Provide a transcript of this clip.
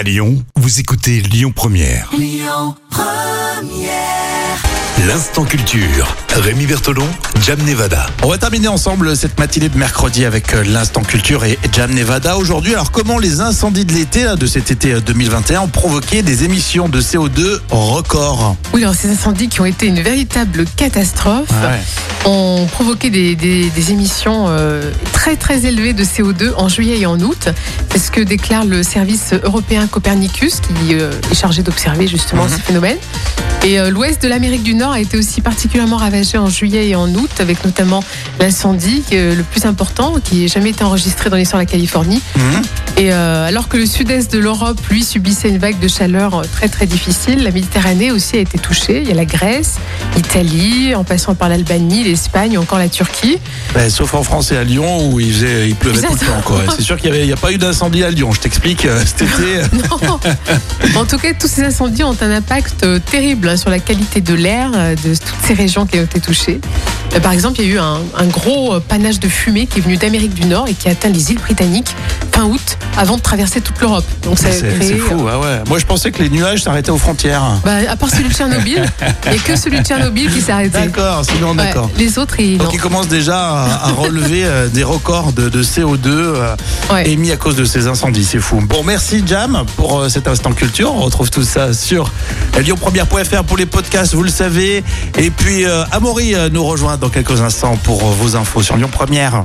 À Lyon, vous écoutez Lyon Première. L'instant culture. Rémi Bertolon, Jam Nevada. On va terminer ensemble cette matinée de mercredi avec euh, l'instant culture et Jam Nevada. Aujourd'hui, alors comment les incendies de l'été, de cet été euh, 2021, ont provoqué des émissions de CO2 records? Oui, alors ces incendies qui ont été une véritable catastrophe ont provoqué des, des- des émissions euh, très très élevées de CO2 en juillet et en août. C'est ce que déclare le service européen Copernicus qui euh, est chargé d'observer justement Mhm. ces phénomènes. Et euh, l'ouest de l'Amérique du Nord a été aussi particulièrement ravagé en juillet et en août, avec notamment l'incendie euh, le plus important qui ait jamais été enregistré dans l'histoire de la Californie. Mhm. Et euh, alors que le sud-est de l'Europe, lui, subissait une vague de chaleur euh, très très difficile, la Méditerranée aussi a été touchée. Il y a la Grèce, l'Italie, en passant par l'Albanie, l'Espagne ou encore la Turquie. Ben, Sauf en France et à Lyon où il, faisait- il pleuvait tout le temps. quoi. C'est sûr qu'il n'y a pas eu d'incendie à Lyon. Je t'explique, euh, cet été. Non. en tout cas, tous ces incendies ont un impact terrible hein, sur la qualité de l'air de toutes ces régions qui ont été touchées. Par exemple, il y a eu un, un gros panache de fumée qui est venu d'Amérique du Nord et qui a atteint les îles britanniques fin août avant de traverser toute l'Europe. Donc ça C'est créé, fou, ah ouais. Moi, je pensais que les nuages s'arrêtaient aux frontières. Bah, à part celui de Tchernobyl, il n'y a que celui de Tchernobyl qui s'est arrêté. D'accord, sinon Ouais, d'accord. les autres, ils. Donc non. il commence déjà à, à relever euh, des records de, de CO2 euh, Ouais. émis à cause de ces incendies. C'est fou. Bon, merci Jam pour euh, cet instant culture. On retrouve tout ça sur lyonpremière.fr pour les podcasts, vous le savez. Et puis euh, Amaury nous rejoint dans quelques instants pour vos infos sur Lyon Première.